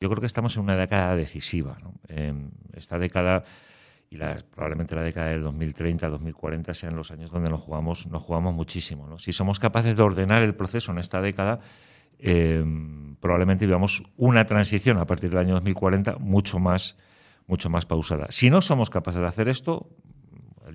Yo creo que estamos en una década decisiva. esta década y probablemente la década del 2030, 2040 sean los años donde nos jugamos, nos jugamos muchísimo. Si somos capaces de ordenar el proceso en esta década, eh, probablemente vivamos una transición a partir del año 2040 mucho más, mucho más pausada. Si no somos capaces de hacer esto,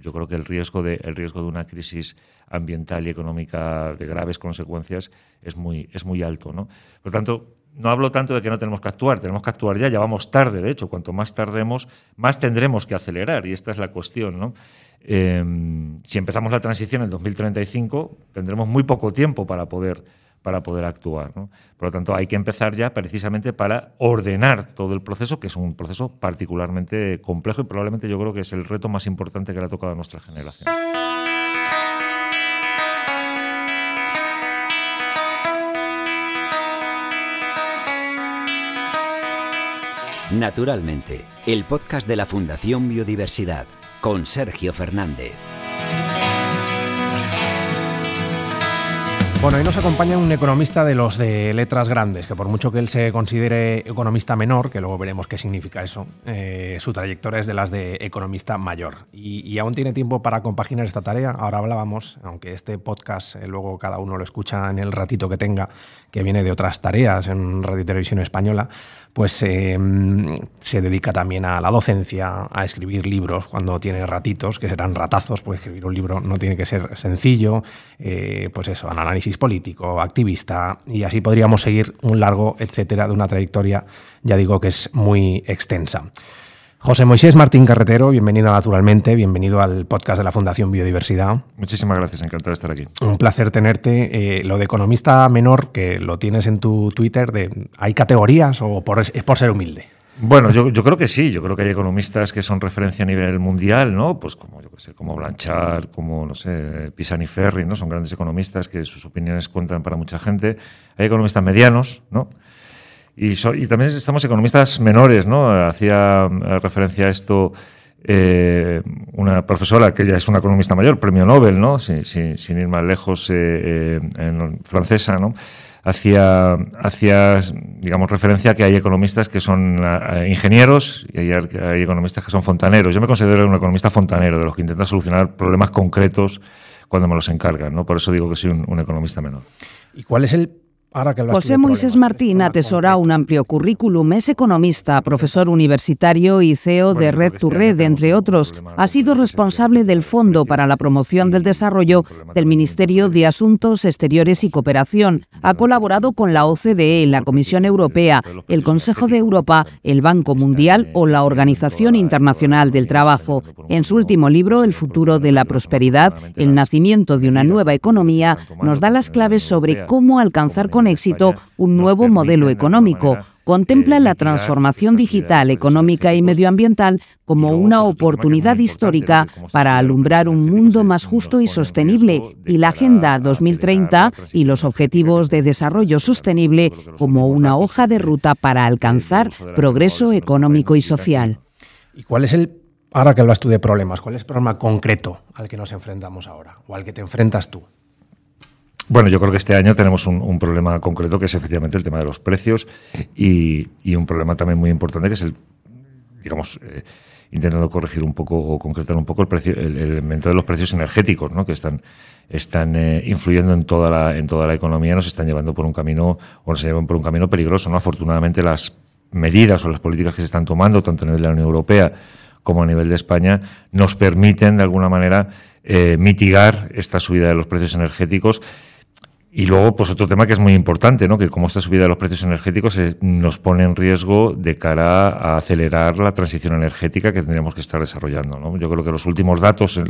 yo creo que el riesgo de, el riesgo de una crisis ambiental y económica de graves consecuencias es muy, es muy alto. ¿no? Por lo tanto, no hablo tanto de que no tenemos que actuar, tenemos que actuar ya, ya vamos tarde, de hecho, cuanto más tardemos, más tendremos que acelerar, y esta es la cuestión. ¿no? Em, si empezamos la transición en 2035, tendremos muy poco tiempo para poder para poder actuar. Por lo tanto, hay que empezar ya precisamente para ordenar todo el proceso, que es un proceso particularmente complejo y probablemente yo creo que es el reto más importante que le ha tocado a nuestra generación. Naturalmente, el podcast de la Fundación Biodiversidad con Sergio Fernández. Bueno, hoy nos acompaña un economista de los de letras grandes, que por mucho que él se considere economista menor, que luego veremos qué significa eso, eh, su trayectoria es de las de economista mayor. Y, aún tiene tiempo para compaginar esta tarea. Ahora hablábamos, aunque este podcast eh, luego cada uno lo escucha en el ratito que tenga, que viene de otras tareas en Radio y Televisión Española, pues em, se dedica también a la docencia, a escribir libros cuando tiene ratitos, que serán ratazos, porque escribir un libro no tiene que ser sencillo, eh, pues eso, al análisis político, activista, y así podríamos seguir un largo etcétera de una trayectoria, ya digo que es muy extensa. José Moisés Martín Carretero, bienvenido Naturalmente, bienvenido al podcast de la Fundación Biodiversidad. Muchísimas gracias, encantado de estar aquí. Un placer tenerte. Eh, lo de economista menor, que lo tienes en tu Twitter, de, ¿hay categorías o es por ser humilde? Bueno, yo, creo que sí, yo creo que hay economistas que son referencia a nivel mundial, ¿no? Pues como yo sé, como Blanchard, como no sé, Pisani Ferri, ¿no? Son grandes economistas que sus opiniones cuentan para mucha gente. Hay economistas medianos, ¿no? Y, también estamos economistas menores, ¿no? Hacía eh, referencia a esto eh, una profesora que ya es una economista mayor, premio Nobel, ¿no? Sin, ir más lejos, eh, en francesa, ¿no? Hacía, hacía, digamos, referencia que hay economistas que son ingenieros y hay, economistas que son fontaneros. Yo me considero un economista fontanero, de los que intenta solucionar problemas concretos cuando me los encargan, ¿no? Por eso digo que soy un, un economista menor. ¿Y cuál es el José Moisés Martín atesora un amplio currículum, es economista, profesor universitario y CEO de Red to Red, entre otros. Ha sido responsable del Fondo para la Promoción del Desarrollo del Ministerio de Asuntos Exteriores y Cooperación. Ha colaborado con la OCDE, la Comisión Europea, el Consejo de Europa, el Banco Mundial o la Organización Internacional del Trabajo. En su último libro, El futuro de la prosperidad, el nacimiento de una nueva economía, nos da las claves sobre cómo alcanzar con éxito un nuevo modelo económico. Contempla la transformación digital, económica y medioambiental como una oportunidad histórica para alumbrar un mundo más justo y sostenible y la Agenda 2030 y los Objetivos de Desarrollo Sostenible como una hoja de ruta para alcanzar progreso económico y social. ¿Y cuál es el, ahora que hablas tú de problemas, cuál es el problema concreto al que nos enfrentamos ahora o al que te enfrentas tú? Bueno, yo creo que este año tenemos un, problema concreto que es efectivamente el tema de los precios y, un problema también muy importante que es el, digamos, eh, intentando corregir un poco o concretar un poco el, precio, el, elemento de los precios energéticos, ¿no? que están, están eh, influyendo en toda, la, en toda la economía, nos están llevando por un camino o nos llevan por un camino peligroso. ¿no? Afortunadamente las medidas o las políticas que se están tomando, tanto a nivel de la Unión Europea como a nivel de España, nos permiten de alguna manera eh, mitigar esta subida de los precios energéticos y luego, pues otro tema que es muy importante, ¿no? que como esta subida de los precios energéticos eh, nos pone en riesgo de cara a acelerar la transición energética que tendríamos que estar desarrollando. ¿no? Yo creo que los últimos datos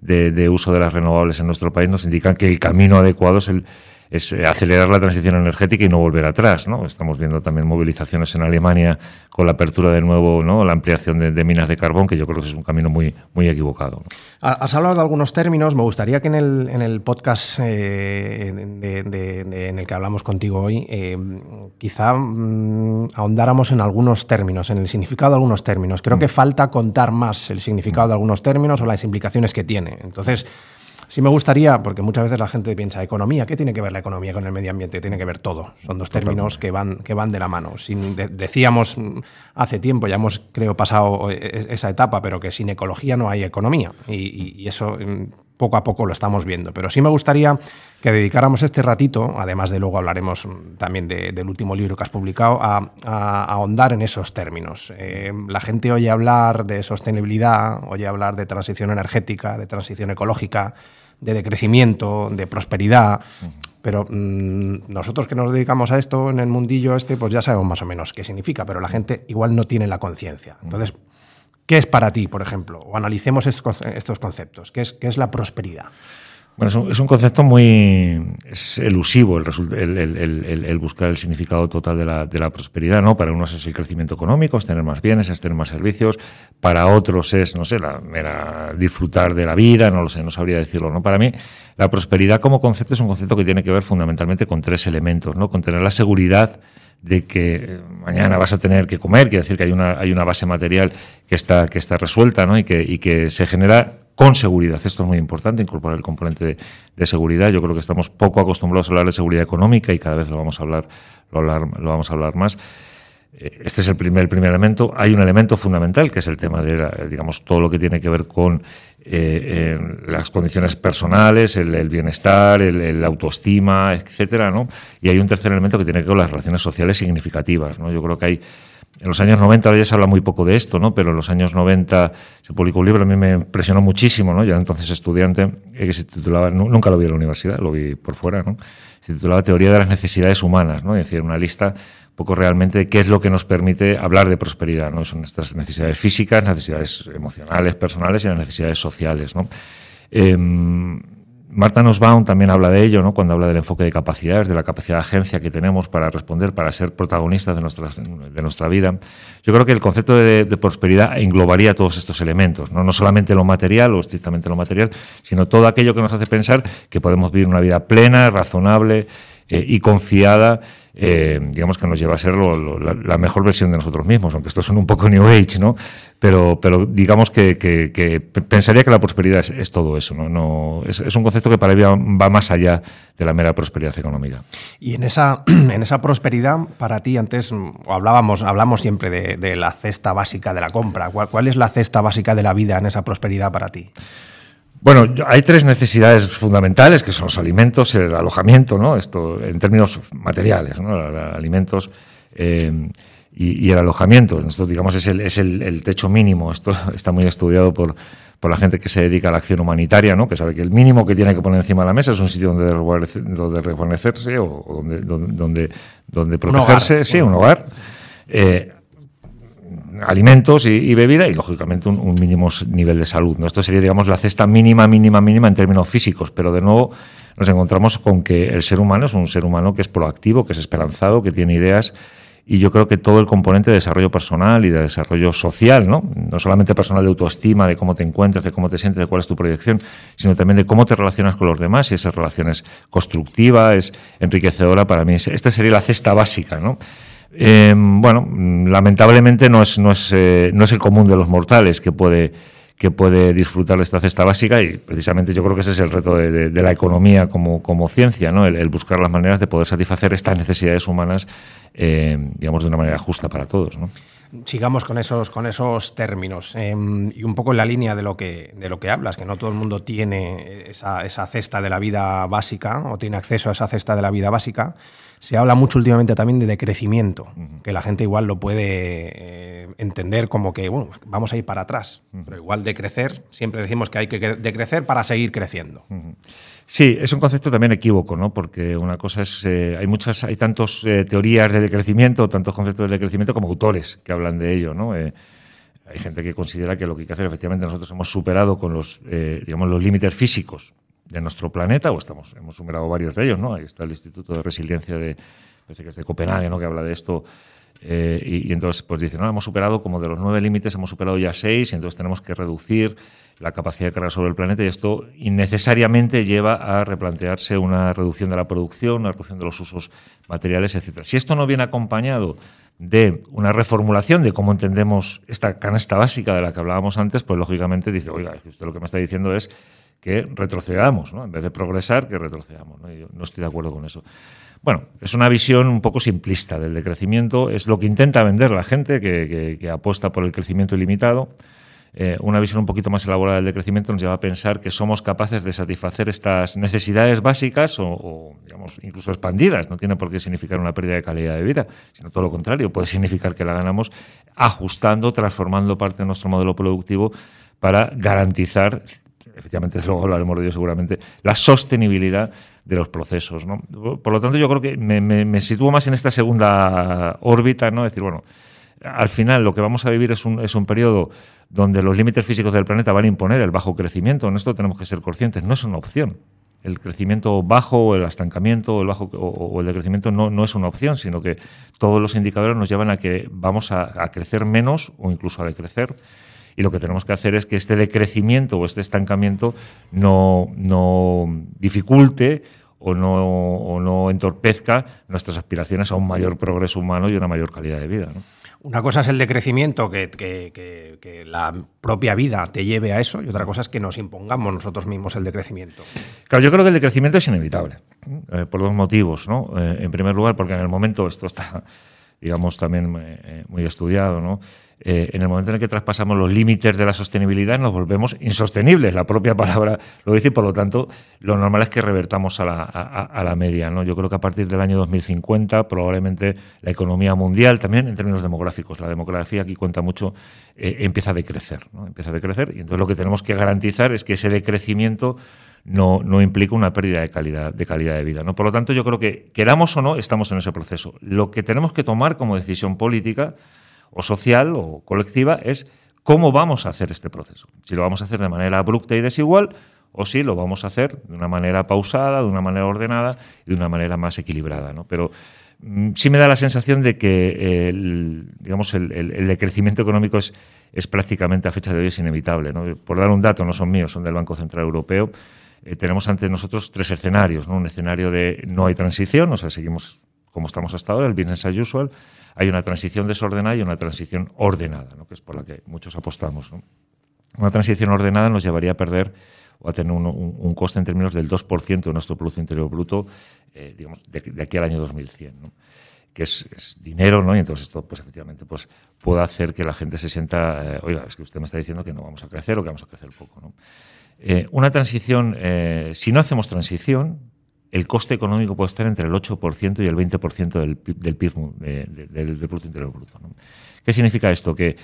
de, de uso de las renovables en nuestro país nos indican que el camino adecuado es el, es eh, acelerar la transición energética y no volver atrás. ¿no? Estamos viendo también movilizaciones en Alemania con la apertura de nuevo, ¿no? la ampliación de, minas de carbón, que yo creo que es un camino muy, muy equivocado. Has hablado de algunos términos. Me gustaría que en el, en el podcast eh, en el que hablamos contigo hoy, eh, quizá mm, ahondáramos en algunos términos, en el significado de algunos términos. Creo mm. que falta contar más el significado de algunos términos o las implicaciones que tiene. Entonces, Sí me gustaría, porque muchas veces la gente piensa, economía, ¿qué tiene que ver la economía con el medio ambiente? Tiene que ver todo. Son dos términos que van, que van de la mano. Sin, decíamos hace tiempo, ya hemos, creo, pasado e, e, esa etapa, pero que sin ecología no hay economía. y eso mm, poco a poco lo estamos viendo. Pero sí me gustaría que dedicáramos este ratito, además de luego hablaremos también del último libro que has publicado, a, ahondar en esos términos. Eh, la gente oye hablar de sostenibilidad, oye hablar de transición energética, de transición ecológica, de decrecimiento, de prosperidad. Pero mm, nosotros que nos dedicamos a esto en el mundillo este, pues ya sabemos más o menos qué significa, pero la gente igual no tiene la conciencia. Entonces, ¿Qué es para ti, por ejemplo? O analicemos estos conceptos. ¿Qué es, qué es la prosperidad? Bueno, es un, concepto muy elusivo el, buscar el significado total de la, prosperidad, ¿no? Para unos es el crecimiento económico, es tener más bienes, es tener más servicios. Para otros es, no sé, la mera disfrutar de la vida, no lo sé, no sabría decirlo, ¿no? Para mí, la prosperidad como concepto es un concepto que tiene que ver fundamentalmente con tres elementos, ¿no? Con tener la seguridad de que eh, mañana vas a tener que comer, quiere decir que hay una, hay una base material que está, que está resuelta ¿no? y, que, y que se genera con seguridad. Esto es muy importante, incorporar el componente de, seguridad. Yo creo que estamos poco acostumbrados a hablar de seguridad económica y cada vez lo vamos a hablar, lo, lo vamos a hablar más. Eh, este es el primer, el primer elemento. Hay un elemento fundamental que es el tema de, digamos, todo lo que tiene que ver con eh, las condiciones personales, el, bienestar, el, autoestima, etcétera, ¿no? Y hay un tercer elemento que tiene que ver con las relaciones sociales significativas, ¿no? Yo creo que hay en los años 90, ya se habla muy poco de esto, ¿no? pero en los años 90 se publicó un libro, a mí me impresionó muchísimo, ¿no? era entonces estudiante, eh, que se titulaba, nunca lo vi en la universidad, lo vi por fuera, ¿no? se titulaba Teoría de las Necesidades Humanas, ¿no? es decir, una lista poco realmente qué es lo que nos permite hablar de prosperidad. ¿no? Son nuestras necesidades físicas, necesidades emocionales, personales y las necesidades sociales. ¿no? Em, Marta Nussbaum también habla de ello, ¿no? cuando habla del enfoque de capacidades, de la capacidad de agencia que tenemos para responder, para ser protagonistas de nuestra, de nuestra vida. Yo creo que el concepto de, prosperidad englobaría todos estos elementos, ¿no? no solamente lo material o estrictamente lo material, sino todo aquello que nos hace pensar que podemos vivir una vida plena, razonable eh, y confiada eh, digamos que nos lleva a ser la, mejor versión de nosotros mismos, aunque esto son un poco New Age, ¿no? Pero, pero digamos que, pensaría que la prosperidad es, todo eso, ¿no? no es, un concepto que para mí va más allá de la mera prosperidad económica. Y en esa, en esa prosperidad, para ti, antes hablábamos, hablamos siempre de, la cesta básica de la compra. ¿Cuál es la cesta básica de la vida en esa prosperidad para ti? Bueno, hay tres necesidades fundamentales, que son los alimentos, el alojamiento, ¿no? Esto en términos materiales, ¿no? Alimentos eh, y, el alojamiento. Esto, digamos, es, el, es el, techo mínimo. Esto está muy estudiado por, por la gente que se dedica a la acción humanitaria, ¿no? Que sabe que el mínimo que tiene que poner encima de la mesa es un sitio donde, donde rejuvenecerse o donde, donde, donde, protegerse, sí, un hogar. Eh, alimentos y, bebida y, lógicamente, un, mínimo nivel de salud. ¿no? Esto sería, digamos, la cesta mínima, mínima, mínima en términos físicos, pero de nuevo nos encontramos con que el ser humano es un ser humano que es proactivo, que es esperanzado, que tiene ideas y yo creo que todo el componente de desarrollo personal y de desarrollo social, ¿no? No solamente personal de autoestima, de cómo te encuentras, de cómo te sientes, de cuál es tu proyección, sino también de cómo te relacionas con los demás y esa relación es constructiva, es enriquecedora para mí. Esta sería la cesta básica, ¿no? Eh, bueno, lamentablemente no es, no, es, eh, no es el común de los mortales que puede, que puede disfrutar de esta cesta básica y precisamente yo creo que ese es el reto de, la economía como, como ciencia, ¿no? El, buscar las maneras de poder satisfacer estas necesidades humanas, eh, digamos, de una manera justa para todos. ¿no? Sigamos con esos, con esos términos em, y un poco en la línea de lo, que, de lo que hablas, que no todo el mundo tiene esa, esa cesta de la vida básica o tiene acceso a esa cesta de la vida básica. Se habla mucho últimamente también de decrecimiento, que la gente igual lo puede eh, entender como que bueno, vamos a ir para atrás, pero igual decrecer, siempre decimos que hay que decrecer para seguir creciendo. Sí, es un concepto también equívoco, ¿no? Porque una cosa es, eh, hay muchas, hay tantas eh, teorías de decrecimiento, tantos conceptos de decrecimiento como autores que hablan de ello, ¿no? hay gente que considera que lo que hay que hacer, efectivamente, nosotros hemos superado con los, digamos, los límites físicos de nuestro planeta, o estamos, hemos superado varios de ellos, ¿no? Ahí está el Instituto de Resiliencia de, parece que es de Copenhague, ¿no? Que habla de esto. Eh, y, entonces, pues dice, no, hemos superado como de los nueve límites, hemos superado ya seis, y entonces tenemos que reducir la capacidad de carga sobre el planeta y esto innecesariamente lleva a replantearse una reducción de la producción, una reducción de los usos materiales, etc. Si esto no viene acompañado de una reformulación de cómo entendemos esta canasta básica de la que hablábamos antes, pues lógicamente dice, oiga, usted lo que me está diciendo es que retrocedamos, ¿no? en vez de progresar, que retrocedamos. ¿no? Yo no estoy de acuerdo con eso. Bueno, es una visión un poco simplista del decrecimiento, es lo que intenta vender la gente que, apuesta por el crecimiento ilimitado. Eh, una visión un poquito más elaborada del decrecimiento nos lleva a pensar que somos capaces de satisfacer estas necesidades básicas o, digamos, incluso expandidas. No tiene por qué significar una pérdida de calidad de vida, sino todo lo contrario. Puede significar que la ganamos ajustando, transformando parte de nuestro modelo productivo para garantizar efectivamente luego hablaremos de ello seguramente, la sostenibilidad de los procesos. ¿no? Por lo tanto, yo creo que me, sitúo más en esta segunda órbita, ¿no? Decir, bueno, al final lo que vamos a vivir es un, es un periodo donde los límites físicos del planeta van a imponer el bajo crecimiento. En esto tenemos que ser conscientes, no es una opción. El crecimiento bajo, o el estancamiento el bajo, o, el decrecimiento no, no, es una opción, sino que todos los indicadores nos llevan a que vamos a, crecer menos o incluso a decrecer y lo que tenemos que hacer es que este decrecimiento o este estancamiento no, no dificulte o no, no entorpezca nuestras aspiraciones a un mayor progreso humano y una mayor calidad de vida. Una cosa es el decrecimiento, que, que, la propia vida te lleve a eso, y otra cosa es que nos impongamos nosotros mismos el decrecimiento. Claro, yo creo que el decrecimiento es inevitable, eh, por dos motivos. ¿no? Eh, en primer lugar, porque en el momento esto está, digamos, también eh, muy estudiado, ¿no? Eh, en el momento en el que traspasamos los límites de la sostenibilidad nos volvemos insostenibles, la propia palabra lo dice, y por lo tanto lo normal es que revertamos a la, a, la media. ¿no? Yo creo que a partir del año 2050 probablemente la economía mundial, también en términos demográficos, la demografía aquí cuenta mucho, eh, empieza a decrecer, empieza a decrecer y entonces lo que tenemos que garantizar es que ese decrecimiento no, no, implica una pérdida de calidad, de calidad de vida. ¿no? Por lo tanto, yo creo que, queramos o no, estamos en ese proceso. Lo que tenemos que tomar como decisión política o social o colectiva es cómo vamos a hacer este proceso. Si lo vamos a hacer de manera abrupta y desigual o si lo vamos a hacer de una manera pausada, de una manera ordenada y de una manera más equilibrada. ¿no? Pero mm, sí me da la sensación de que el, digamos, el, decrecimiento económico es, es, prácticamente a fecha de hoy es inevitable. Por dar un dato, no son míos, son del Banco Central Europeo. Eh, tenemos ante nosotros tres escenarios. Un escenario de no hay transición, o sea, seguimos como estamos hasta ahora, el business as usual, hay una transición desordenada y una transición ordenada, ¿no? que es por la que muchos apostamos. Una transición ordenada nos llevaría a perder o a tener un, coste en términos del 2% de nuestro Producto Interior Bruto eh, digamos, de, aquí al año 2100. que es, dinero, ¿no? Y entonces esto, pues efectivamente, pues puede hacer que la gente se sienta, eh, oiga, es que usted me está diciendo que no vamos a crecer o que vamos a crecer poco, ¿no? Eh, una transición, si no hacemos transición, el coste económico puede estar entre el 8% y el 20% del, del PIB, del, Producto Interior Bruto. ¿Qué significa esto? Que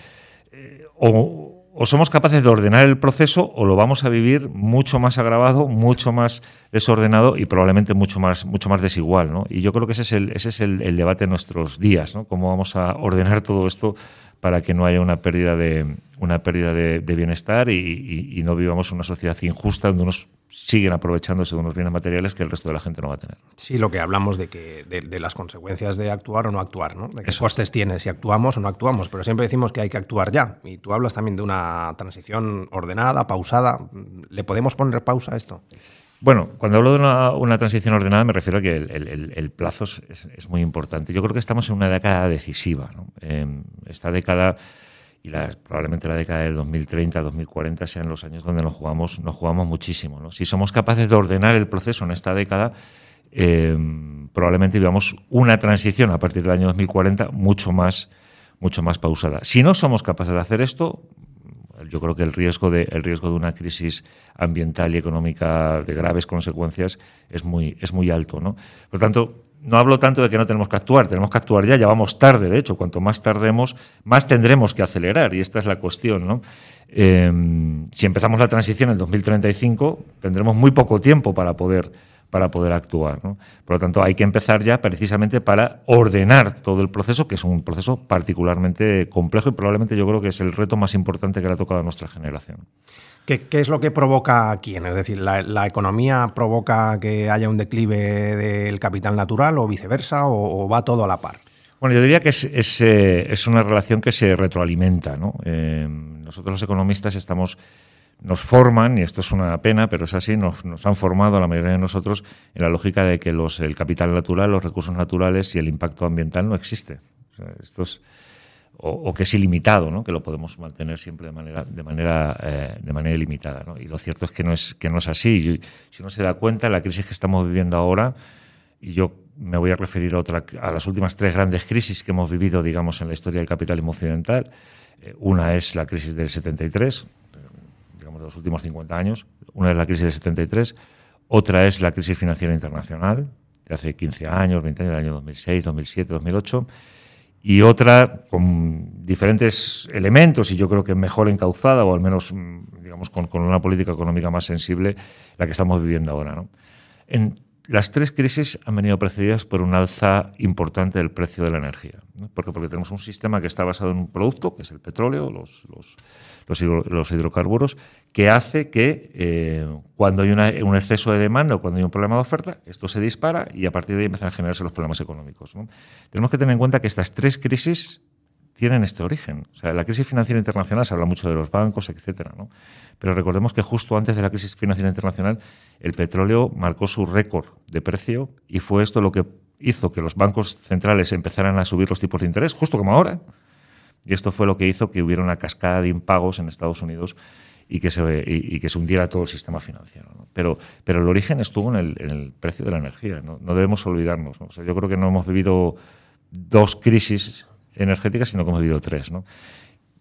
eh, o, somos capaces de ordenar el proceso o lo vamos a vivir mucho más agravado, mucho más desordenado y probablemente mucho más, mucho más desigual. Y yo creo que ese es, el, ese es el debate de nuestros días, ¿no? cómo vamos a ordenar todo esto para que no haya una pérdida de, una pérdida de, bienestar y, no vivamos una sociedad injusta donde unos siguen aprovechándose de unos bienes materiales que el resto de la gente no va a tener. Sí, lo que hablamos de que de, las consecuencias de actuar o no actuar, ¿no? De qué costes tiene si actuamos o no actuamos, pero siempre decimos que hay que actuar ya. Y tú hablas también de una transición ordenada, pausada. ¿Le podemos poner pausa a esto? Bueno, cuando hablo de una, transición ordenada me refiero a que el, plazo es, muy importante. Yo creo que estamos en una década decisiva. Em, esta década y probablemente la década del 2030, 2040 sean los años donde nos jugamos, nos jugamos muchísimo. Si somos capaces de ordenar el proceso en esta década, em, probablemente vivamos una transición a partir del año 2040 mucho más, mucho más pausada. Si no somos capaces de hacer esto, yo creo que el riesgo de, el riesgo de una crisis ambiental y económica de graves consecuencias es muy, es muy alto. ¿no? Por tanto, no hablo tanto de que no tenemos que actuar, tenemos que actuar ya, ya vamos tarde, de hecho, cuanto más tardemos, más tendremos que acelerar, y esta es la cuestión. ¿no? Eh, si empezamos la transición en 2035, tendremos muy poco tiempo para poder para poder actuar. ¿no? Por lo tanto, hay que empezar ya precisamente para ordenar todo el proceso, que es un proceso particularmente complejo y probablemente yo creo que es el reto más importante que le ha tocado a nuestra generación. ¿Qué, es lo que provoca quién? Es decir, ¿la, economía provoca que haya un declive del capital natural o viceversa o, va todo a la par? Bueno, yo diría que es, es, eh, una relación que se retroalimenta. ¿no? Eh, nosotros los economistas estamos nos forman, y esto es una pena, pero es así, nos, han formado la mayoría de nosotros en la lógica de que los, el capital natural, los recursos naturales y el impacto ambiental no existe. esto es o, que es ilimitado, ¿no? que lo podemos mantener siempre de manera, de manera, eh, de manera ilimitada. ¿no? Y lo cierto es que no es, que no es así. si uno se da cuenta, la crisis que estamos viviendo ahora, y yo me voy a referir a, otra, a las últimas tres grandes crisis que hemos vivido, digamos, en la historia del capitalismo occidental. Eh, una es la crisis del 73, de los últimos 50 años. Una es la crisis del 73. Otra es la crisis financiera internacional, de hace 15 años, 20 años, del año 2006, 2007, 2008 y otra con diferentes elementos y yo creo que mejor encauzada o al menos mm, digamos con, una política económica más sensible la que estamos viviendo ahora. ¿no? Las tres crisis han venido precedidas por un alza importante del precio de la energía. ¿no? Porque, porque tenemos un sistema que está basado en un producto, que es el petróleo, los, hidrocarburos, que hace que eh, cuando hay un exceso de demanda o cuando hay un problema de oferta, esto se dispara y a partir de ahí empiezan a generarse los problemas económicos. Tenemos que tener en cuenta que estas tres crisis tienen este origen. O sea, la crisis financiera internacional se habla mucho de los bancos, etcétera, ¿no? Pero recordemos que justo antes de la crisis financiera internacional, el petróleo marcó su récord de precio y fue esto lo que hizo que los bancos centrales empezaran a subir los tipos de interés, justo como ahora. Y esto fue lo que hizo que hubiera una cascada de impagos en Estados Unidos y que se, y, que se hundiera todo el sistema financiero. Pero, pero el origen estuvo en el, precio de la energía. ¿no? debemos olvidarnos. O sea, yo creo que no hemos vivido dos crisis energética, sino que hemos vivido tres. ¿no?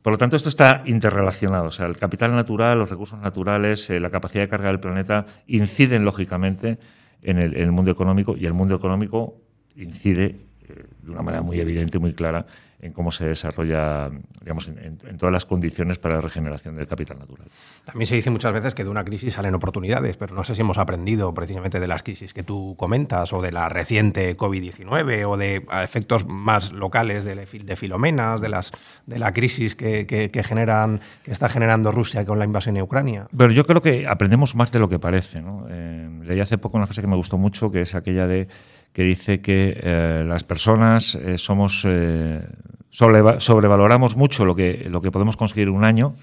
Por lo tanto, esto está interrelacionado. O sea, el capital natural, los recursos naturales, eh, la capacidad de carga del planeta inciden lógicamente en el, en el, mundo económico y el mundo económico incide de una manera muy evidente, muy clara, en cómo se desarrolla, digamos, en, todas las condiciones para la regeneración del capital natural. También se dice muchas veces que de una crisis salen oportunidades, pero no sé si hemos aprendido precisamente de las crisis que tú comentas, o de la reciente COVID-19, o de efectos más locales de, de filomenas, de, las, de la crisis que, generan, que está generando Rusia con la invasión de Ucrania. Pero yo creo que aprendemos más de lo que parece. ¿no? Eh, leí hace poco una frase que me gustó mucho, que es aquella de que dice que eh, las personas eh, somos eh, sobrevaloramos mucho lo que, lo que podemos conseguir en un año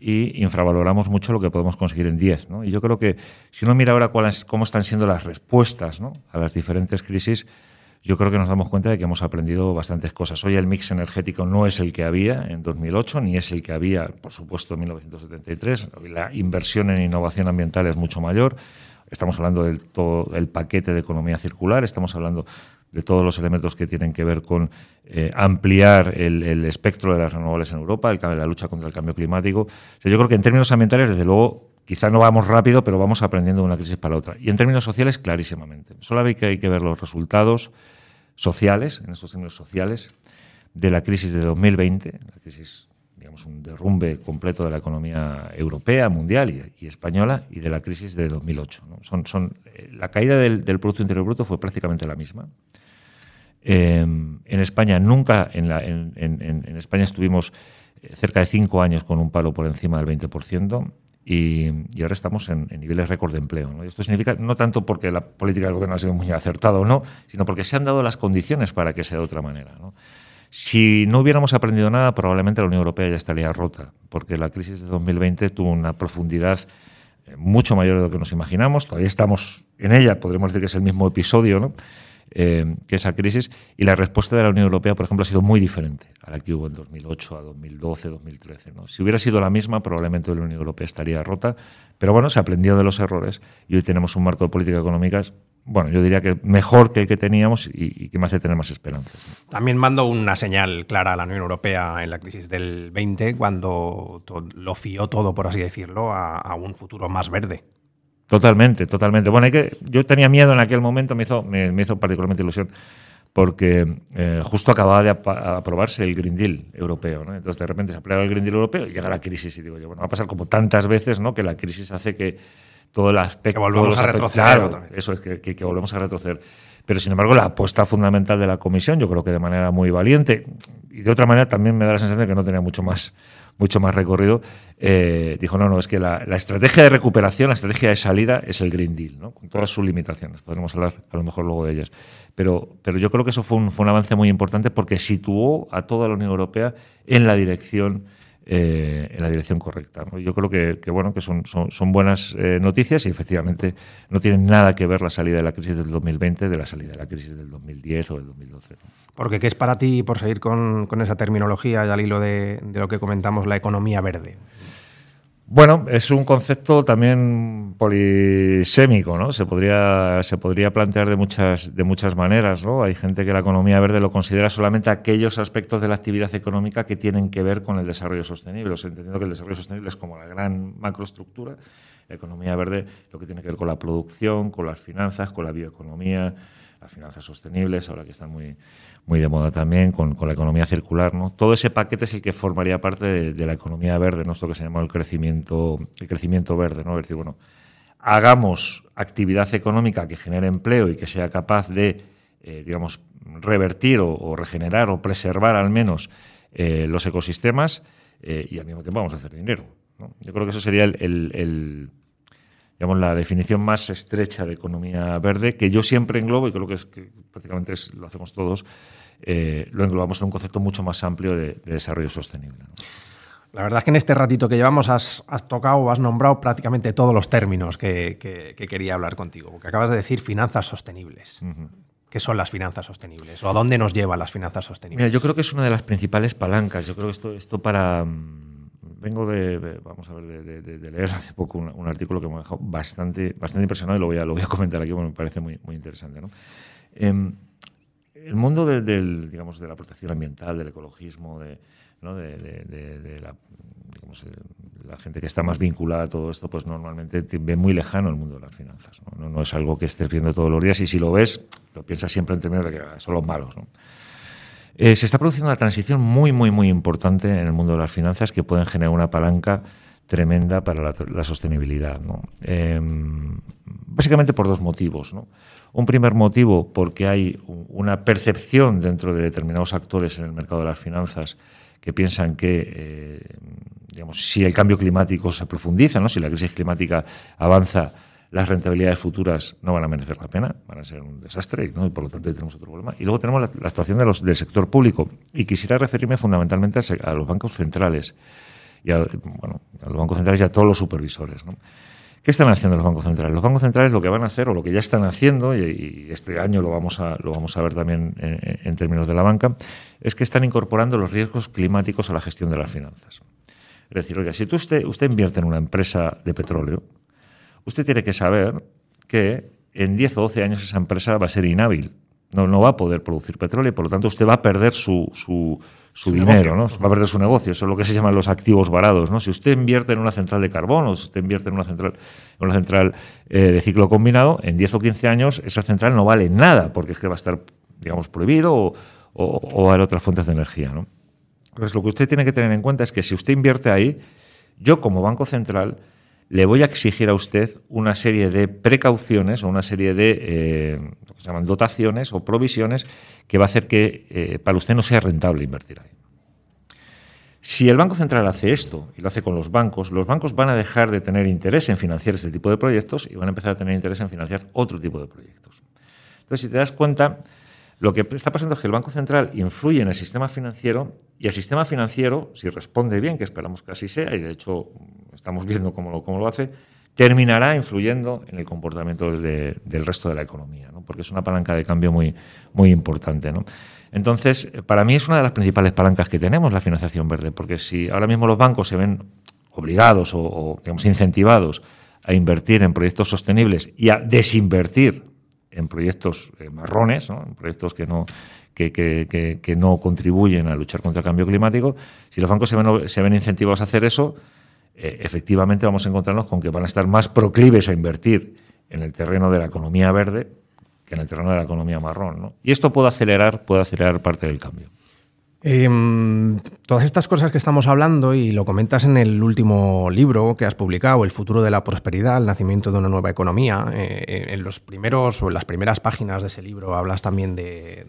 y infravaloramos mucho lo que podemos conseguir en diez. Y yo creo que si uno mira ahora cuáles, cómo están siendo las respuestas a las diferentes crisis, yo creo que nos damos cuenta de que hemos aprendido bastantes cosas. Hoy el mix energético no es el que había en 2008, ni es el que había, por supuesto, en 1973. La inversión en innovación ambiental es mucho mayor. Estamos hablando del todo el paquete de economía circular, estamos hablando de todos los elementos que tienen que ver con eh, ampliar el, espectro de las renovables en Europa, el, la lucha contra el cambio climático. yo creo que en términos ambientales, desde luego, quizá no vamos rápido, pero vamos aprendiendo de una crisis para otra. Y en términos sociales, clarísimamente. Solo hay que, hay que ver los resultados sociales, en estos términos sociales, de la crisis de 2020, la crisis un derrumbe completo de la economía europea, mundial y, española y de la crisis de 2008. Son, son, eh, la caída del, Producto Interior Bruto fue prácticamente la misma. Em, en España nunca, en, la, en, en, España estuvimos eh, cerca de cinco años con un palo por encima del 20%. Y, y, ahora estamos en, niveles récord de empleo. ¿no? esto significa no tanto porque la política del gobierno ha sido muy acertada o no, sino porque se han dado las condiciones para que sea de otra manera. ¿no? Si no hubiéramos aprendido nada, probablemente la Unión Europea ya estaría rota, porque la crisis de 2020 tuvo una profundidad eh, mucho mayor de lo que nos imaginamos. Todavía estamos en ella, podríamos decir que es el mismo episodio, ¿no? Eh, que esa crisis, y la respuesta de la Unión Europea, por ejemplo, ha sido muy diferente a la que hubo en 2008, a 2012, 2013. ¿no? Si hubiera sido la misma, probablemente la Unión Europea estaría rota, pero bueno, se aprendió de los errores y hoy tenemos un marco de políticas económicas bueno, yo diría que mejor que el que teníamos y, que me hace tener más esperanzas. También mando una señal clara a la Unión Europea en la crisis del 20, cuando lo fió todo, por así decirlo, a, un futuro más verde. Totalmente, totalmente. Bueno, hay que, yo tenía miedo en aquel momento, me hizo, me, hizo particularmente ilusión, porque eh, justo acababa de aprobarse el Green Deal europeo. ¿no? Entonces, de repente se aprueba el Green Deal europeo y llega la crisis. Y digo yo, bueno, va a pasar como tantas veces ¿no? que la crisis hace que todo el aspecto. Que volvemos a retroceder. eso es que, que, volvemos a retroceder. Pero sin embargo, la apuesta fundamental de la comisión, yo creo que de manera muy valiente, y de otra manera también me da la sensación de que no tenía mucho más, mucho más recorrido, eh, dijo: no, no, es que la, estrategia de recuperación, la estrategia de salida es el Green Deal, ¿no? con todas sus limitaciones. Podremos hablar a lo mejor luego de ellas. Pero, pero yo creo que eso fue un, fue un avance muy importante porque situó a toda la Unión Europea en la dirección eh, en la dirección correcta. Yo creo que, bueno, que son, son, buenas eh, noticias y efectivamente no tienen nada que ver la salida de la crisis del 2020 de la salida de la crisis del 2010 o del 2012. Porque ¿qué es para ti, por seguir con, esa terminología y al hilo de, de lo que comentamos, la economía verde? Bueno, es un concepto también polisémico, ¿no? Se podría, se podría plantear de muchas, de muchas maneras, ¿no? Hay gente que la economía verde lo considera solamente aquellos aspectos de la actividad económica que tienen que ver con el desarrollo sostenible, o sea, entendiendo que el desarrollo sostenible es como la gran macroestructura, la economía verde lo que tiene que ver con la producción, con las finanzas, con la bioeconomía, las finanzas sostenibles, ahora que están muy, muy de moda también, con, la economía circular. ¿no? Todo ese paquete es el que formaría parte de, la economía verde, ¿no? esto que se llama el crecimiento, el crecimiento verde. ¿no? Es decir, bueno, hagamos actividad económica que genere empleo y que sea capaz de, eh, digamos, revertir o, regenerar o preservar al menos eh, los ecosistemas eh, y al mismo tiempo vamos a hacer dinero. Yo creo que eso sería el digamos, la definición más estrecha de economía verde, que yo siempre englobo, y creo que, es, que prácticamente lo hacemos todos, eh, lo englobamos en un concepto mucho más amplio de, desarrollo sostenible. La verdad es que en este ratito que llevamos has, tocado o has nombrado prácticamente todos los términos que, quería hablar contigo, porque acabas de decir finanzas sostenibles. ¿Qué son las finanzas sostenibles? ¿O a dónde nos llevan las finanzas sostenibles? Mira, yo creo que es una de las principales palancas. Yo creo que esto, esto para mm, vengo de, vamos a ver, de, leer hace poco un, artículo que me ha dejado bastante, bastante impresionado y lo voy a, lo voy a comentar aquí, me parece muy, muy interesante. ¿no? Em, el mundo del, digamos, de la protección ambiental, del ecologismo, de, ¿no? de, la, gente que está más vinculada a todo esto, pues normalmente ve muy lejano el mundo de las finanzas. ¿no? No, es algo que estés viendo todos los días y si lo ves, lo piensas siempre en términos de que son los malos. Eh, se está produciendo una transición muy, muy, muy importante en el mundo de las finanzas que pueden generar una palanca tremenda para la, sostenibilidad. Em, básicamente por dos motivos. Un primer motivo porque hay una percepción dentro de determinados actores en el mercado de las finanzas que piensan que eh, digamos, si el cambio climático se profundiza, ¿no? si la crisis climática avanza, las rentabilidades futuras no van a merecer la pena, van a ser un desastre y, por lo tanto ahí tenemos otro problema. Y luego tenemos la, actuación de los, del sector público y quisiera referirme fundamentalmente a, los bancos centrales y a, bueno, a los bancos centrales y a todos los supervisores. ¿Qué están haciendo los bancos centrales? Los bancos centrales lo que van a hacer o lo que ya están haciendo, y, este año lo vamos, a, lo vamos a ver también en, términos de la banca, es que están incorporando los riesgos climáticos a la gestión de las finanzas. Es decir, oiga, si tú usted invierte en una empresa de petróleo, usted tiene que saber que en 10 o 12 años esa empresa va a ser inhábil. No, no va a poder producir petróleo y por lo tanto usted va a perder su, su, dinero, ¿no? va a perder su negocio. Eso es lo que se llaman los activos varados. ¿no? Si usted invierte en una central de carbón o si usted invierte en una central, en una central eh, de ciclo combinado, en 10 o 15 años esa central no vale nada porque es que va a estar, digamos, prohibido o, o, a haber otras fuentes de energía. ¿no? Entonces lo que usted tiene que tener en cuenta es que si usted invierte ahí, yo como Banco Central le voy a exigir a usted una serie de precauciones o una serie de eh, lo que se llaman dotaciones o provisiones que va a hacer que eh, para usted no sea rentable invertir ahí. Si el Banco Central hace esto y lo hace con los bancos, los bancos van a dejar de tener interés en financiar este tipo de proyectos y van a empezar a tener interés en financiar otro tipo de proyectos. Entonces, si te das cuenta, lo que está pasando es que el Banco Central influye en el sistema financiero y el sistema financiero, si responde bien, que esperamos que así sea, y de hecho estamos viendo cómo lo, hace, terminará influyendo en el comportamiento del resto de la economía, ¿no? porque es una palanca de cambio muy, importante. ¿no? Entonces, para mí es una de las principales palancas que tenemos la financiación verde, porque si ahora mismo los bancos se ven obligados o, digamos, incentivados a invertir en proyectos sostenibles y a desinvertir en proyectos eh, marrones, en proyectos que no, que, que, que, no contribuyen a luchar contra el cambio climático, si los bancos se ven, incentivados a hacer eso, eh, efectivamente vamos a encontrarnos con que van a estar más proclives a invertir en el terreno de la economía verde que en el terreno de la economía marrón. Y esto puede acelerar, puede acelerar parte del cambio. Em, todas estas cosas que estamos hablando, y lo comentas en el último libro que has publicado, El futuro de la prosperidad, el nacimiento de una nueva economía, eh, en los primeros o en las primeras páginas de ese libro hablas también de,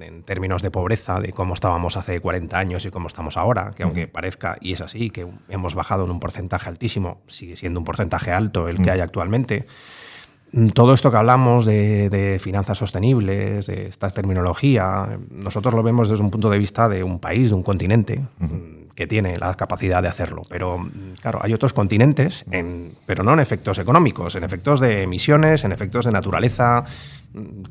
en términos de pobreza, de cómo estábamos hace 40 años y cómo estamos ahora, que aunque parezca, y es así, que hemos bajado en un porcentaje altísimo, sigue siendo un porcentaje alto el que hay actualmente. Todo esto que hablamos de, finanzas sostenibles, de esta terminología, nosotros lo vemos desde un punto de vista de un país, de un continente, que tiene la capacidad de hacerlo. Pero, claro, hay otros continentes, pero no en efectos económicos, en efectos de emisiones, en efectos de naturaleza,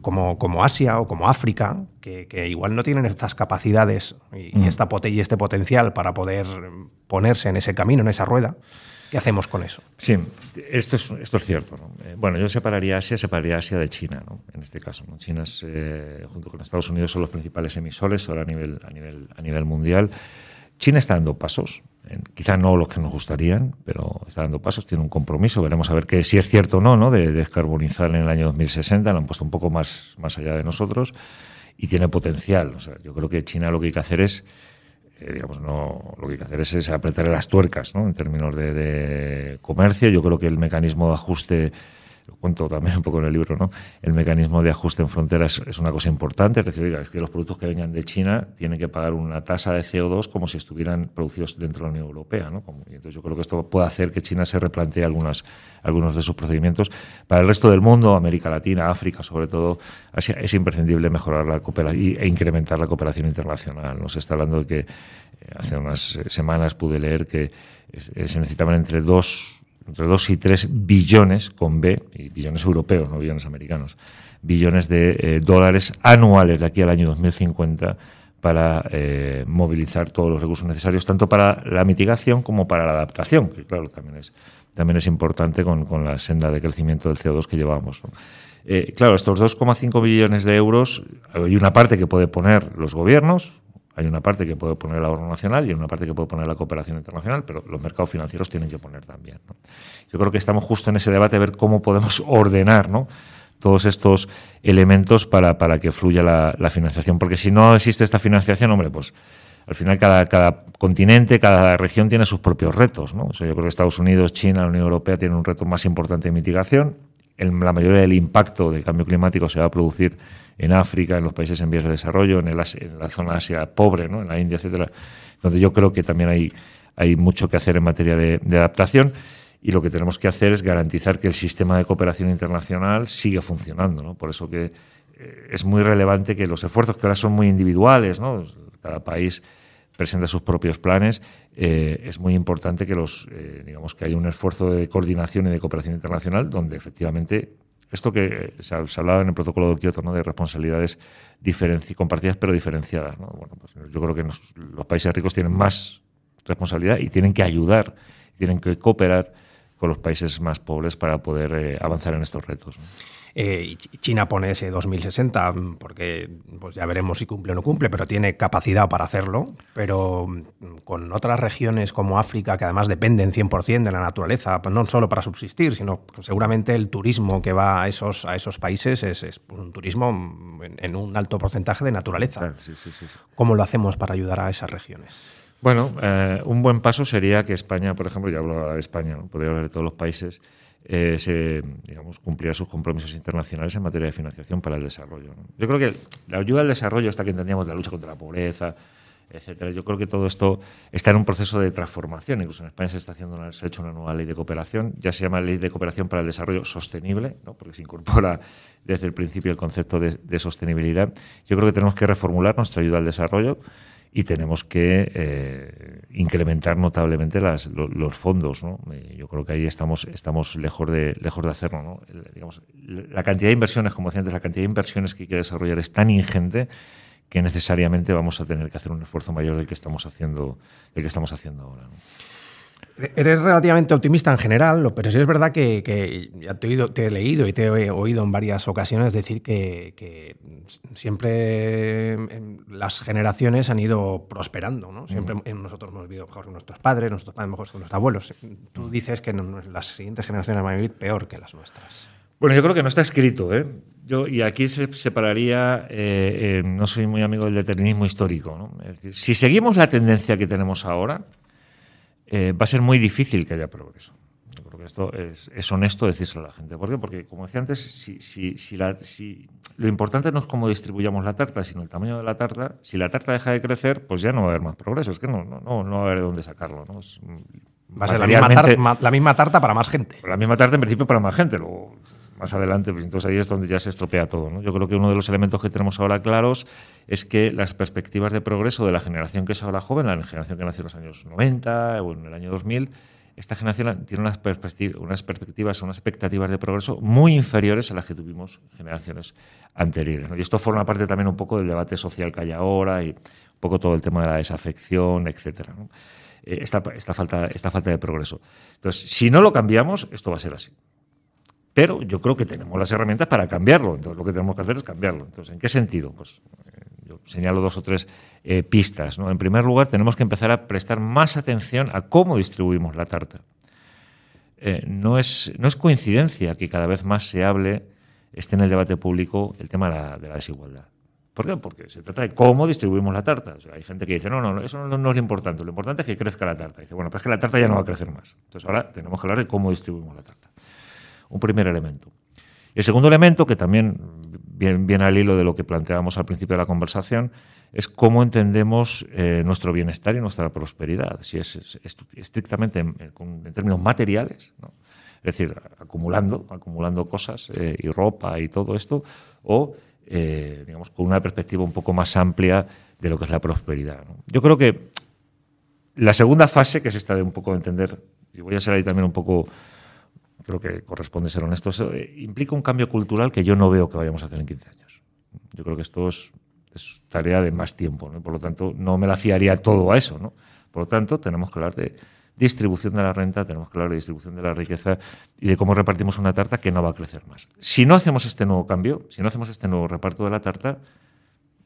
como, como Asia o como África, que, igual no tienen estas capacidades y, y, esta, y este potencial para poder ponerse en ese camino, en esa rueda. ¿Qué hacemos con eso? Sí, esto es, esto es cierto. Eh, bueno, yo separaría Asia, separaría Asia de China, ¿no? en este caso. ¿no? China, es, eh, junto con Estados Unidos, son los principales emisores ahora a nivel, a nivel, a nivel mundial. China está dando pasos, quizá no los que nos gustarían, pero está dando pasos, tiene un compromiso. Veremos a ver que, si es cierto o no, ¿no? de descarbonizar en el año 2060. Lo han puesto un poco más, más allá de nosotros y tiene potencial. O sea, yo creo que China lo que hay que hacer es eh, digamos, no, lo que hay que hacer es, apretar las tuercas ¿no? en términos de, de, comercio. Yo creo que el mecanismo de ajuste lo cuento también un poco en el libro, ¿no? El mecanismo de ajuste en fronteras es una cosa importante, es decir, es que los productos que vengan de China tienen que pagar una tasa de CO2 como si estuvieran producidos dentro de la Unión Europea, ¿no? y entonces yo creo que esto puede hacer que China se replantee algunas, algunos de sus procedimientos. Para el resto del mundo, América Latina, África, sobre todo, es imprescindible mejorar la cooperación e incrementar la cooperación internacional. Nos está hablando de que eh, hace unas semanas pude leer que se necesitaban entre dos entre 2 y 3 billones, con B, y billones europeos, no billones americanos, billones de eh, dólares anuales de aquí al año 2050 para eh, movilizar todos los recursos necesarios, tanto para la mitigación como para la adaptación, que claro, también es, también es importante con, con la senda de crecimiento del CO2 que llevamos. Eh, claro, estos 2,5 billones de euros, hay una parte que puede poner los gobiernos, hay una parte que puede poner el ahorro nacional y una parte que puede poner la cooperación internacional, pero los mercados financieros tienen que poner también. Yo creo que estamos justo en ese debate de ver cómo podemos ordenar todos estos elementos para, para que fluya la, financiación. Porque si no existe esta financiación, hombre, pues al final cada, cada continente, cada región tiene sus propios retos. ¿no? yo creo que Estados Unidos, China, la Unión Europea tienen un reto más importante de mitigación. La mayoría del impacto del cambio climático se va a producir en África, en los países en vías de desarrollo, en, en la zona Asia pobre, ¿no? en la India, etcétera, donde yo creo que también hay, hay mucho que hacer en materia de, adaptación y lo que tenemos que hacer es garantizar que el sistema de cooperación internacional siga funcionando. ¿no? Por eso que eh, es muy relevante que los esfuerzos que ahora son muy individuales, ¿no? cada país presenta sus propios planes, eh, es muy importante que los eh, digamos que haya un esfuerzo de coordinación y de cooperación internacional donde efectivamente esto que se, hablaba en el protocolo de Kioto, ¿no? de responsabilidades compartidas pero diferenciadas. ¿no? Bueno, pues yo creo que los países ricos tienen más responsabilidad y tienen que ayudar, tienen que cooperar con los países más pobres para poder eh, avanzar en estos retos. Eh, China pone ese 2060 porque pues ya veremos si cumple o no cumple, pero tiene capacidad para hacerlo. Pero mm, con otras regiones como África, que además dependen 100% de la naturaleza, pues no solo para subsistir, sino seguramente el turismo que va a esos, a esos países es, un turismo en, un alto porcentaje de naturaleza. ¿Cómo lo hacemos para ayudar a esas regiones? Bueno, eh, un buen paso sería que España, por ejemplo, ya hablo de España, ¿no? podría hablar de todos los países, eh, se digamos, cumpliera sus compromisos internacionales en materia de financiación para el desarrollo. Yo creo que la ayuda al desarrollo, hasta que entendíamos la lucha contra la pobreza, etcétera, yo creo que todo esto está en un proceso de transformación. Incluso en España se está haciendo una, se ha hecho una nueva ley de cooperación, ya se llama Ley de Cooperación para el Desarrollo Sostenible, ¿no? porque se incorpora desde el principio el concepto de, de sostenibilidad. Yo creo que tenemos que reformular nuestra ayuda al desarrollo y tenemos que eh, incrementar notablemente las, los, fondos. ¿no? Eh, yo creo que ahí estamos, estamos lejos, de, lejos de hacerlo. ¿no? digamos, la cantidad de inversiones, como decía antes, la cantidad de inversiones que hay que desarrollar es tan ingente que necesariamente vamos a tener que hacer un esfuerzo mayor del que estamos haciendo, del que estamos haciendo ahora. Eres relativamente optimista en general, pero sí es verdad que, ya te he, oído, te he, leído y te he oído en varias ocasiones decir que, siempre las generaciones han ido prosperando. ¿no? Siempre nosotros hemos vivido mejor que nuestros padres, nuestros padres mejor que nuestros abuelos. Tú dices que las siguientes generaciones van a vivir peor que las nuestras. Bueno, yo creo que no está escrito. ¿eh? Yo, y aquí se separaría, eh, eh, no soy muy amigo del determinismo histórico. ¿no? Es decir, si seguimos la tendencia que tenemos ahora, eh, va a ser muy difícil que haya progreso. Yo creo que esto es, honesto decírselo a la gente. ¿Por qué? Porque, como decía antes, si, si, si, la, si, lo importante no es cómo distribuyamos la tarta, sino el tamaño de la tarta. Si la tarta deja de crecer, pues ya no va a haber más progreso. Es que no, no, no, no va a haber de dónde sacarlo. ¿no? va a ser la misma, tarta, la misma, tarta, para más gente. La misma tarta, en principio, para más gente. Luego, más adelante, pues entonces ahí es donde ya se estropea todo. ¿no? Yo creo que uno de los elementos que tenemos ahora claros es que las perspectivas de progreso de la generación que es ahora joven, la generación que nació en los años 90 o en el año 2000, esta generación tiene unas, perspectivas, unas unas expectativas de progreso muy inferiores a las que tuvimos generaciones anteriores. Y esto forma parte también un poco del debate social que hay ahora y un poco todo el tema de la desafección, etcétera. Eh, esta, esta, falta, esta falta de progreso. Entonces, si no lo cambiamos, esto va a ser así. Pero yo creo que tenemos las herramientas para cambiarlo. Entonces, lo que tenemos que hacer es cambiarlo. Entonces, ¿en qué sentido? Pues eh, yo señalo dos o tres eh, pistas. ¿no? En primer lugar, tenemos que empezar a prestar más atención a cómo distribuimos la tarta. Eh, no, es, no es coincidencia que cada vez más se hable, esté en el debate público, el tema de la, de la desigualdad. ¿Por qué? Porque se trata de cómo distribuimos la tarta. hay gente que dice, no, no, eso no, no, es lo importante, lo importante es que crezca la tarta. dice, bueno, pero es que la tarta ya no va a crecer más. Entonces ahora tenemos que hablar de cómo distribuimos la tarta un primer elemento. El segundo elemento, que también viene, al hilo de lo que planteábamos al principio de la conversación, es cómo entendemos eh, nuestro bienestar y nuestra prosperidad, si es, estrictamente en, términos materiales, es decir, acumulando, acumulando cosas eh, y ropa y todo esto, o eh, digamos, con una perspectiva un poco más amplia de lo que es la prosperidad. Yo creo que la segunda fase, que es esta de un poco entender, y voy a ser ahí también un poco creo que corresponde ser honesto, eh, implica un cambio cultural que yo no veo que vayamos a hacer en 15 años. Yo creo que esto es, tarea de más tiempo, por lo tanto no me la fiaría todo a eso. ¿no? Por lo tanto, tenemos que hablar de distribución de la renta, tenemos que hablar de distribución de la riqueza y de cómo repartimos una tarta que no va a crecer más. Si no hacemos este nuevo cambio, si no hacemos este nuevo reparto de la tarta,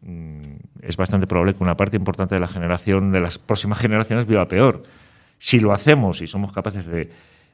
mm, es bastante probable que una parte importante de la generación, de las próximas generaciones, viva peor. Si lo hacemos y somos capaces de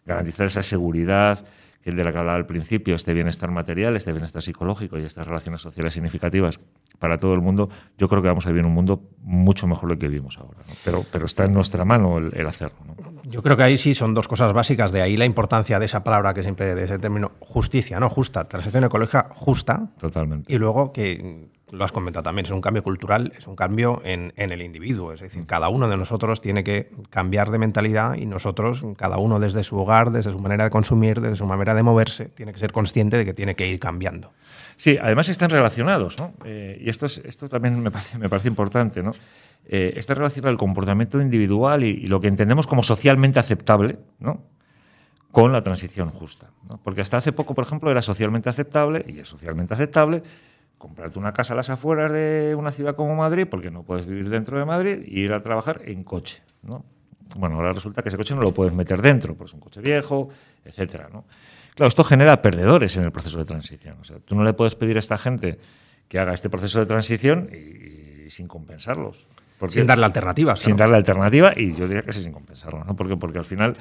garantizar esa seguridad que de la que hablaba al principio, este bienestar material, este bienestar psicológico y estas relaciones sociales significativas para todo el mundo, yo creo que vamos a vivir en un mundo mucho mejor lo que vivimos ahora. Pero, pero está en nuestra mano el, hacerlo. Yo creo que ahí sí son dos cosas básicas, de ahí la importancia de esa palabra que siempre, de ese término, justicia, ¿no? Justa, transición ecológica justa. Totalmente. Y luego que lo has comentado también, es un cambio cultural, es un cambio en, el individuo. Es decir, cada uno de nosotros tiene que cambiar de mentalidad y nosotros, cada uno desde su hogar, desde su manera de consumir, desde su manera de moverse, tiene que ser consciente de que tiene que ir cambiando. Sí, además están relacionados, ¿no? Eh, y esto, es, esto también me parece, me parece importante, ¿no? Eh, está relacionado el comportamiento individual y, y, lo que entendemos como socialmente aceptable, ¿no? Con la transición justa. ¿no? Porque hasta hace poco, por ejemplo, era socialmente aceptable, y es socialmente aceptable, comprarte una casa a las afueras de una ciudad como Madrid, porque no puedes vivir dentro de Madrid, y ir a trabajar en coche. ¿no? Bueno, ahora resulta que ese coche no lo puedes meter dentro, porque es un coche viejo, etcétera. ¿no? Claro, esto genera perdedores en el proceso de transición. O sea, tú no le puedes pedir a esta gente que haga este proceso de transición y, sin compensarlos. sin darle alternativas. Sin darle alternativa, y yo diría que sí, sin compensarlos. ¿no? Porque, porque al final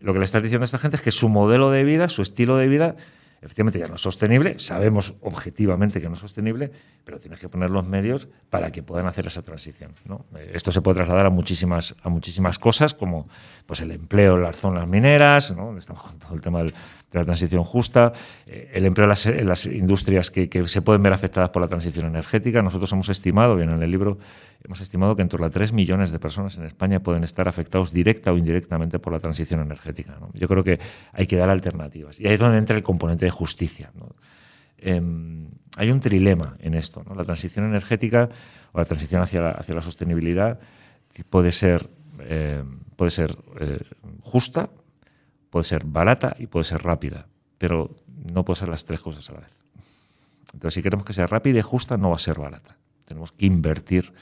lo que le estás diciendo a esta gente es que su modelo de vida, su estilo de vida, efectivamente ya no es sostenible, sabemos objetivamente que no es sostenible, pero tienes que poner los medios para que puedan hacer esa transición. Eh, esto se puede trasladar a muchísimas, a muchísimas cosas, como pues, el empleo en las zonas mineras, ¿no? estamos con todo el tema de la transición justa, eh, el empleo en las, industrias que, se pueden ver afectadas por la transición energética. Nosotros hemos estimado, bien en el libro, hemos estimado que en torno a 3 millones de personas en España pueden estar afectados directa o indirectamente por la transición energética. Yo creo que hay que dar alternativas. Y ahí es donde entra el componente justicia. Em, hay un trilema en esto. La transición energética o la transición hacia la, hacia la sostenibilidad puede ser, em, puede ser eh, justa, puede ser barata y puede ser rápida, pero no puede ser las tres cosas a la vez. Entonces, si queremos que sea rápida y justa, no va a ser barata. Tenemos que invertir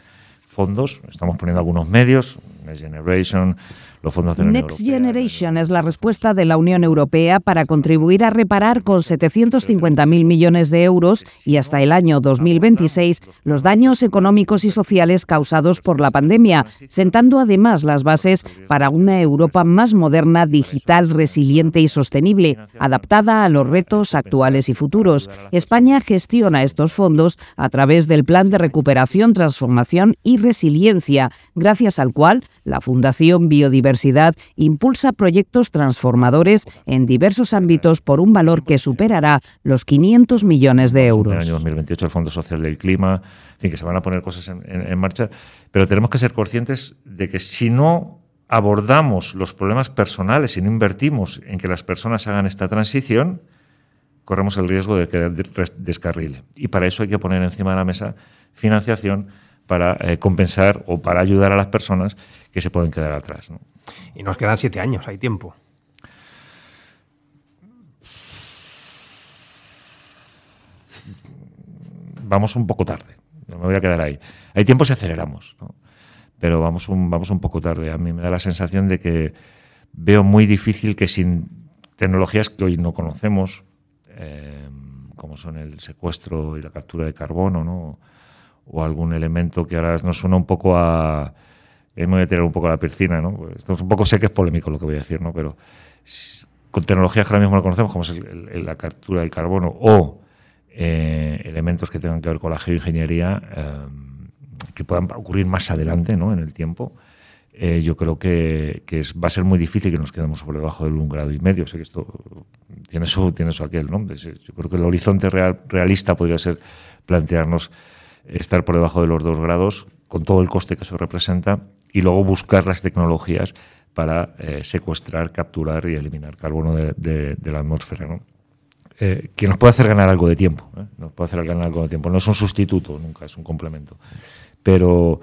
fondos, estamos poniendo algunos medios, Next Generation, los fondos de la Next Generation es la respuesta de la Unión Europea para contribuir a reparar con 750.000 millones de euros y hasta el año 2026 los daños económicos y sociales causados por la pandemia, sentando además las bases para una Europa más moderna, digital, resiliente y sostenible, adaptada a los retos actuales y futuros. España gestiona estos fondos a través del Plan de Recuperación, Transformación y Resiliencia, gracias al cual la Fundación Biodiversidad impulsa proyectos transformadores en diversos ámbitos por un valor que superará los 500 millones de euros. En el año 2028 el Fondo Social del Clima, en fin, que se van a poner cosas en, marcha, pero tenemos que ser conscientes de que si no abordamos los problemas personales, si no invertimos en que las personas hagan esta transición, corremos el riesgo de que descarrile. Y para eso hay que poner encima de la mesa financiación para eh, compensar o para ayudar a las personas que se pueden quedar atrás. Y nos quedan siete años, hay tiempo. Vamos un poco tarde, me voy a quedar ahí. Hay tiempo si aceleramos, pero vamos un, vamos un poco tarde. A mí me da la sensación de que veo muy difícil que sin tecnologías que hoy no conocemos, eh, como son el secuestro y la captura de carbono, ¿no? O algún elemento que ahora nos suena un poco a... Eh, me voy a tirar un poco a la piscina, ¿no? Pues esto es un poco, sé que es polémico lo que voy a decir, ¿no? Pero con tecnologías que ahora mismo no conocemos, como es la captura del carbono o eh, elementos que tengan que ver con la geoingeniería, que puedan ocurrir más adelante, ¿no? En el tiempo, eh, yo creo que, va a ser muy difícil que nos quedemos por debajo del un grado y medio. Sé que esto tiene su, tiene su aquel, ¿no? Yo creo que el horizonte real, realista podría ser plantearnos estar por debajo de los dos grados, con todo el coste que eso representa, y luego buscar las tecnologías para eh, secuestrar, capturar y eliminar carbono de, la atmósfera. ¿no? Eh, que nos puede hacer ganar algo de tiempo. Nos puede hacer ganar algo de tiempo. No es un sustituto, nunca, es un complemento. Pero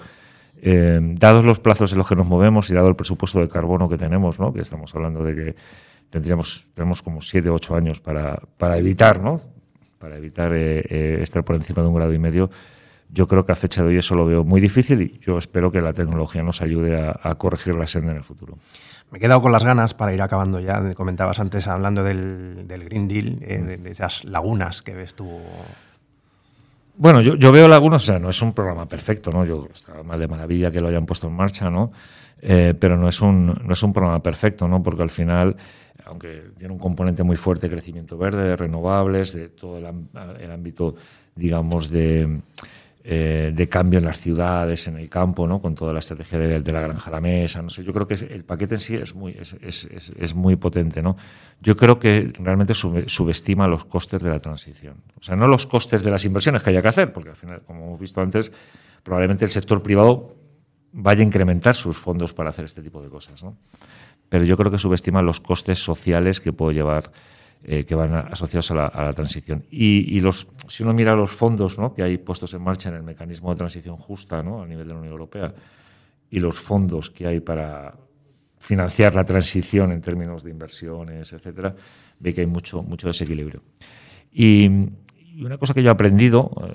eh, dados los plazos en los que nos movemos y dado el presupuesto de carbono que tenemos, ¿no? que estamos hablando de que tendríamos tenemos como 7 o 8 años para, para evitar, ¿no? para evitar eh, eh, estar por encima de un grado y medio, yo creo que a fecha de hoy eso lo veo muy difícil y yo espero que la tecnología nos ayude a, corregir la senda en el futuro. Me he quedado con las ganas para ir acabando ya. Comentabas antes hablando del, Green Deal, de, de, esas lagunas que ves tú bueno, yo, yo veo lagunas, o sea, no es un programa perfecto, ¿no? Yo está mal de maravilla que lo hayan puesto en marcha, ¿no? Eh, pero no es un no es un programa perfecto, ¿no? Porque al final, aunque tiene un componente muy fuerte de crecimiento verde, de renovables, de todo el ámbito, digamos, de eh, de cambio en las ciudades, en el campo, ¿no? con toda la estrategia de, la granja a la mesa. No sé, yo creo que el paquete en sí es muy, es, es, es, muy potente. ¿no? Yo creo que realmente subestima los costes de la transición. O sea, no los costes de las inversiones que haya que hacer, porque al final, como hemos visto antes, probablemente el sector privado vaya a incrementar sus fondos para hacer este tipo de cosas. ¿no? Pero yo creo que subestima los costes sociales que puede llevar eh, que van asociados a la, transición. Y, los, si uno mira los fondos que hay puestos en marcha en el mecanismo de transición justa a nivel de la Unión Europea y los fondos que hay para financiar la transición en términos de inversiones, etcétera, ve que hay mucho, mucho desequilibrio. Y, una cosa que yo he aprendido, eh,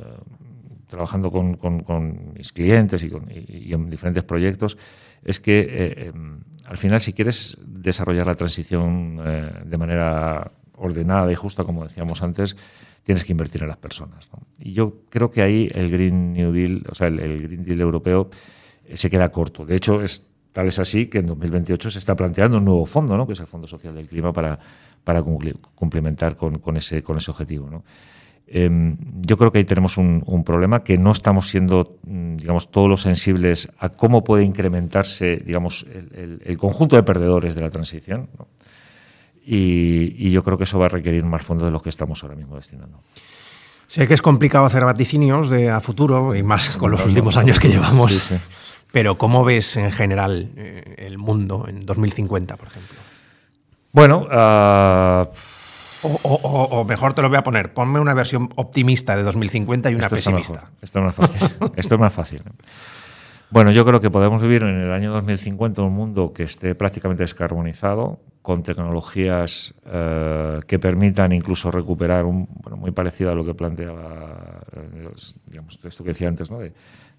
trabajando con, mis clientes y, en diferentes proyectos, es que eh, em, al final, si quieres desarrollar la transición de manera ordenada y justa, como decíamos antes, tienes que invertir en las personas. Y yo creo que ahí el Green New Deal, o sea, el, Green Deal europeo eh, se queda corto. De hecho, es, tal es así que en 2028 se está planteando un nuevo fondo, ¿no? que es el Fondo Social del Clima, para, para complementar con, ese, con ese objetivo. Em, yo creo que ahí tenemos un, problema que no estamos siendo, mm, digamos, todos los sensibles a cómo puede incrementarse, digamos, el, conjunto de perdedores de la transición. Y, yo creo que eso va a requerir más fondos de los que estamos ahora mismo destinando. Sé que es complicado hacer vaticinios de a futuro y más con los últimos años que llevamos. Pero ¿cómo ves en general eh, el mundo en 2050, por ejemplo? Bueno, uh... o, mejor te lo voy a poner, ponme una versión optimista de 2050 y una pesimista. Esto es más fácil. Esto es más fácil. Bueno, yo creo que podemos vivir en el año 2050 un mundo que esté prácticamente descarbonizado, con tecnologías eh, que permitan incluso recuperar, un, bueno, muy parecido a lo que planteaba, eh, digamos, esto que decía antes, ¿no? de,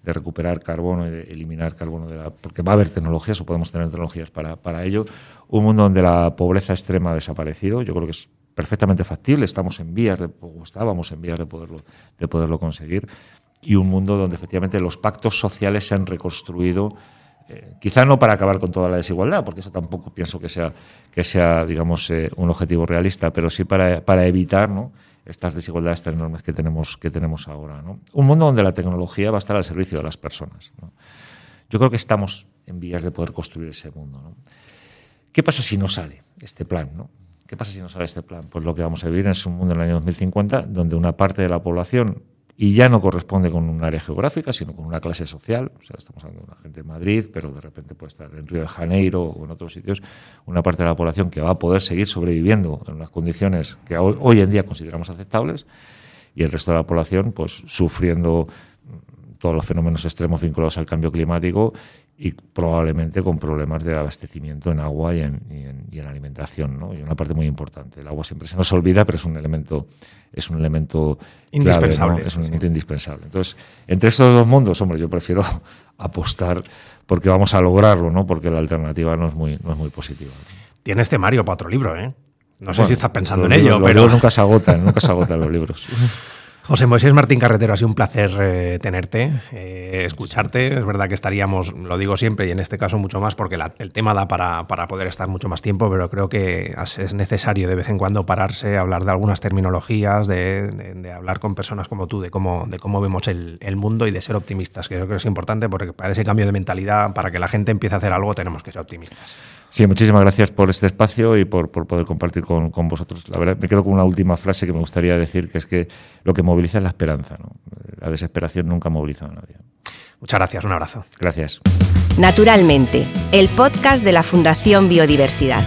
recuperar carbono y de eliminar carbono, de la, porque va a haber tecnologías o podemos tener tecnologías para, para ello. Un mundo donde la pobreza extrema ha desaparecido, yo creo que es perfectamente factible, estamos en vías, de, o estábamos en vías de poderlo, de poderlo conseguir y un mundo donde efectivamente los pactos sociales se han reconstruido, eh, quizá no para acabar con toda la desigualdad, porque eso tampoco pienso que sea, que sea digamos, eh, un objetivo realista, pero sí para, para evitar ¿no? estas desigualdades tan enormes que tenemos, que tenemos ahora. ¿no? Un mundo donde la tecnología va a estar al servicio de las personas. Yo creo que estamos en vías de poder construir ese mundo. ¿Qué pasa si no sale este plan? ¿no? ¿Qué pasa si no sale este plan? Pues lo que vamos a vivir es un mundo en el año 2050 donde una parte de la población y ya no corresponde con un área geográfica, sino con una clase social. O sea, estamos hablando de una gente en Madrid, pero de repente puede estar en Río de Janeiro o en otros sitios, una parte de la población que va a poder seguir sobreviviendo en unas condiciones que hoy en día consideramos aceptables y el resto de la población pues sufriendo todos los fenómenos extremos vinculados al cambio climático y probablemente con problemas de abastecimiento en agua y en, y en, alimentación, ¿no? Y una parte muy importante. El agua siempre se nos olvida, pero es un elemento, es un elemento indispensable. Es un elemento indispensable. Entonces, entre estos dos mundos, hombre, yo prefiero apostar porque vamos a lograrlo, ¿no? Porque la alternativa no es muy, no es muy positiva. Tienes temario para otro libro, ¿eh? No sé si estás pensando en ello, pero nunca se agotan, nunca se agotan los libros. José Moisés Martín Carretero, ha sido un placer eh, tenerte, eh, escucharte. Es verdad que estaríamos, lo digo siempre y en este caso mucho más porque el tema da para, poder estar mucho más tiempo, pero creo que es necesario de vez en cuando pararse, hablar de algunas terminologías, de, hablar con personas como tú, de cómo, de cómo vemos el, mundo y de ser optimistas, que creo que es importante porque para ese cambio de mentalidad, para que la gente empiece a hacer algo, tenemos que ser optimistas. Sí, muchísimas gracias por este espacio y por, poder compartir con, vosotros. La verdad, me quedo con una última frase que me gustaría decir, que es que lo que moviliza es la esperanza. La desesperación nunca moviliza a nadie. Muchas gracias, un abrazo. Gracias. Naturalmente, el podcast de la Fundación Biodiversidad.